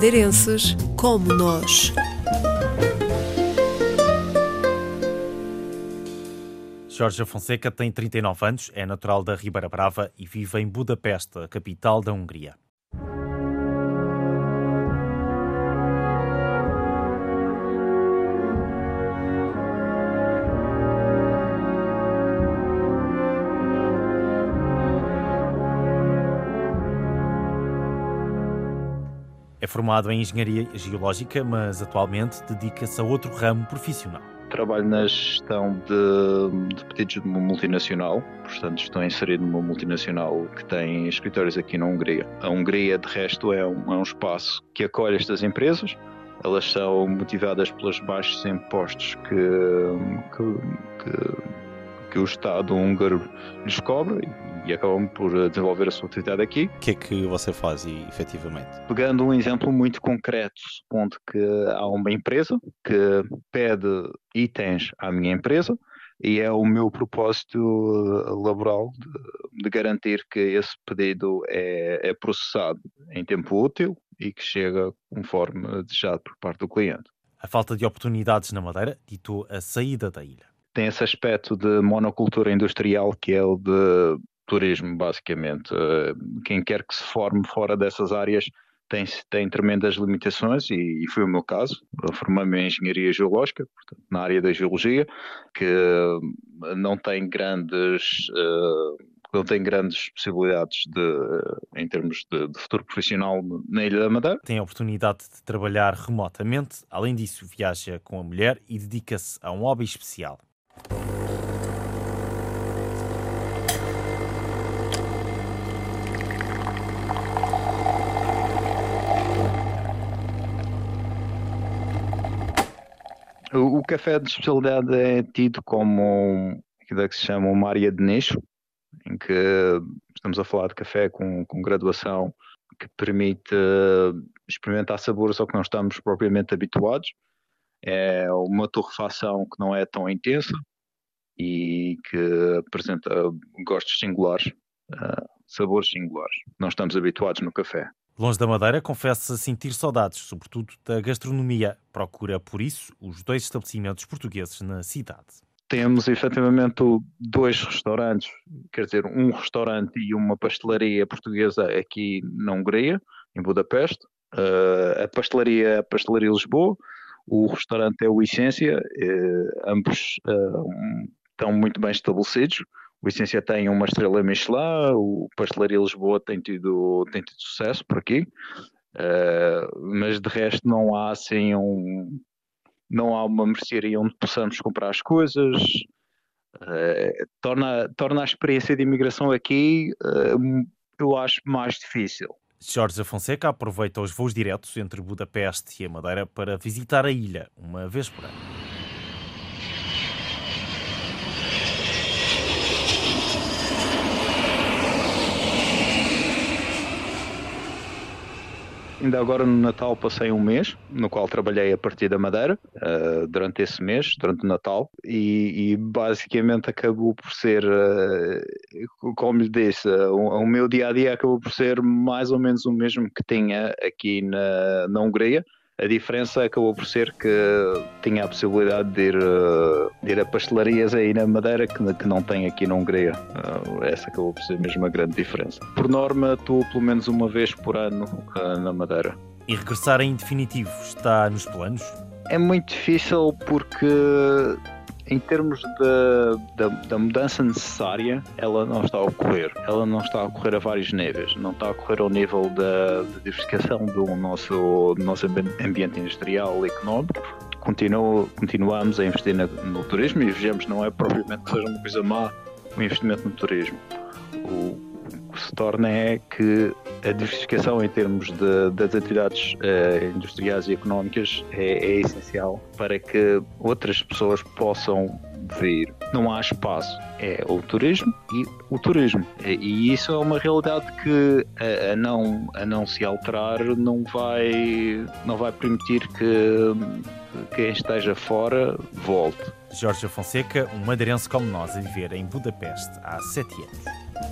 madeirenses como nós. Jorge Fonseca tem 39 anos, é natural da Ribeira Brava e vive em Budapeste, capital da Hungria. É formado em Engenharia Geológica, mas atualmente dedica-se a outro ramo profissional. Trabalho na gestão de, de pedidos de uma multinacional, portanto estou inserido numa multinacional que tem escritórios aqui na Hungria. A Hungria, de resto, é um, é um espaço que acolhe estas empresas, elas são motivadas pelos baixos impostos que, que, que, que o Estado húngaro lhes cobra e acabam por eh, desenvolver a sua atividade aqui. O que é que você faz efetivamente? Pegando um exemplo muito concreto, supondo que há uma empresa que pede itens à minha empresa e é o meu propósito eh, laboral de, de garantir que esse pedido é, é processado em tempo útil e que chega conforme desejado por parte do cliente. A falta de oportunidades na Madeira ditou a saída da ilha. Tem esse aspecto de monocultura industrial que é o de turismo, basicamente. Eh, quem quer que se forme fora dessas áreas tem, tem tremendas limitações e, e foi o meu caso. Formei-me em Engenharia Geológica, portanto, na área da Geologia, que não tem grandes... Uh, não tem grandes possibilidades de, em termos de, de, futuro profissional na Ilha da Madeira. Tem a oportunidade de trabalhar remotamente, além disso viaja com a mulher e dedica-se a um hobby especial. O, café de especialidade é tido como aquilo que se chama uma área de nicho, em que estamos a falar de café com, com graduação que permite experimentar sabores ao que não estamos propriamente habituados. É uma torrefação que não é tão intensa e que apresenta gostos singulares, uh, sabores singulares. Não estamos habituados no café. Longe da Madeira, confessa sentir saudades, sobretudo da gastronomia. Procura, por isso, os dois estabelecimentos portugueses na cidade. Temos efetivamente dois restaurantes, quer dizer, um restaurante e uma pastelaria portuguesa aqui na Hungria, em Budapeste. Uh, a pastelaria é a Pastelaria Lisboa, o restaurante é o Essência, uh, ambos uh, estão muito bem estabelecidos. O Essência tem uma estrela Michelin, o Pastelaria Lisboa tem tido, tem tido sucesso por aqui, uh, mas de resto não há assim um. Não há uma mercearia onde possamos comprar as coisas. Uh, torna, torna a experiência de imigração aqui, uh, eu acho, mais difícil. Jorge Fonseca aproveita os voos diretos entre Budapeste e a Madeira para visitar a ilha, uma vez por ano. Ainda agora no Natal passei um mês, no qual trabalhei a partir da Madeira, uh, durante esse mês, durante o Natal, e, e basicamente acabou por ser, uh, como lhe disse, uh, o, o, meu dia a dia acabou por ser mais ou menos o mesmo que tinha aqui na, na Hungria a diferença acabou por ser que tinha a possibilidade de ir, uh, de ir a pastelarias aí na Madeira que, que não tem aqui na Hungria. Uh, essa acabou por ser mesmo a grande diferença. Por norma, estou pelo menos uma vez por ano uh, na Madeira. E regressar em definitivo está nos planos? É muito difícil porque em termos da, da, mudança necessária, ela não está a ocorrer. Ela não está a ocorrer a vários níveis. Não está a ocorrer ao nível da, da diversificação do nosso, do nosso ambiente industrial e económico. Continua, continuamos a investir na, no turismo e vejamos, não é propriamente que seja uma coisa má o investimento no turismo. O, o que se torna é que a diversificação em termos de, das atividades uh, industriais e económicas é, é, essencial para que outras pessoas possam vir. Não há espaço. É o turismo e o turismo. E isso é uma realidade que a, a não, a não se alterar não vai, não vai permitir que quem esteja fora volte. Jorge Fonseca, um madeirense como nós, a viver em Budapeste há sete anos.